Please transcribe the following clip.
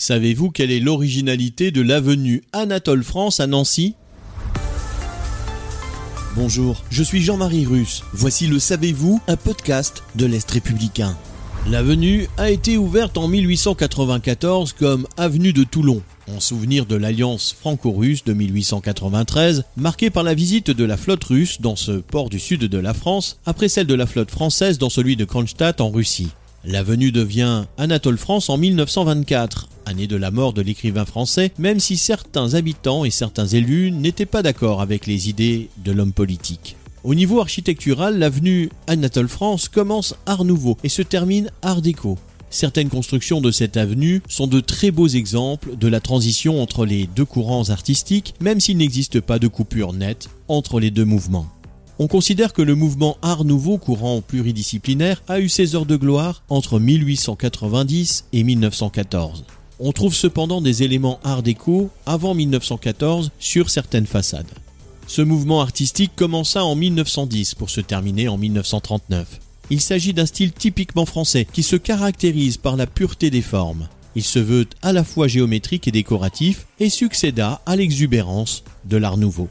Savez-vous quelle est l'originalité de l'avenue Anatole France à Nancy? Bonjour, je suis Jean-Marie Russe. Voici le Savez-vous, un podcast de l'Est républicain. L'avenue a été ouverte en 1894 comme avenue de Toulon, en souvenir de l'alliance franco-russe de 1893, marquée par la visite de la flotte russe dans ce port du sud de la France, après celle de la flotte française dans celui de Kronstadt en Russie. L'avenue devient Anatole France en 1924, année de la mort de l'écrivain français, même si certains habitants et certains élus n'étaient pas d'accord avec les idées de l'homme politique. Au niveau architectural, l'avenue Anatole France commence Art Nouveau et se termine Art Déco. Certaines constructions de cette avenue sont de très beaux exemples de la transition entre les deux courants artistiques, même s'il n'existe pas de coupure nette entre les deux mouvements. On considère que le mouvement Art Nouveau courant pluridisciplinaire a eu ses heures de gloire entre 1890 et 1914. On trouve cependant des éléments Art déco avant 1914 sur certaines façades. Ce mouvement artistique commença en 1910 pour se terminer en 1939. Il s'agit d'un style typiquement français qui se caractérise par la pureté des formes. Il se veut à la fois géométrique et décoratif et succéda à l'exubérance de l'Art Nouveau.